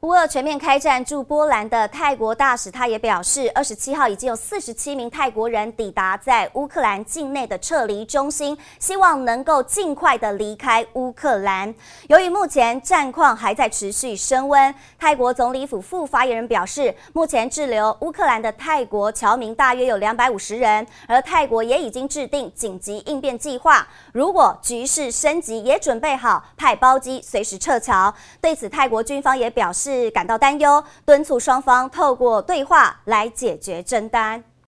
乌俄全面开战驻波兰的泰国大使，他也表示，二十七号已经有四十七名泰国人抵达在乌克兰境内的撤离中心，希望能够尽快的离开乌克兰。由于目前战况还在持续升温，泰国总理府副发言人表示，目前滞留乌克兰的泰国侨民大约有两百五十人，而泰国也已经制定紧急应变计划，如果局势升级，也准备好派包机随时撤侨。对此，泰国军方也表示。是感到担忧，敦促双方透过对话来解决争端。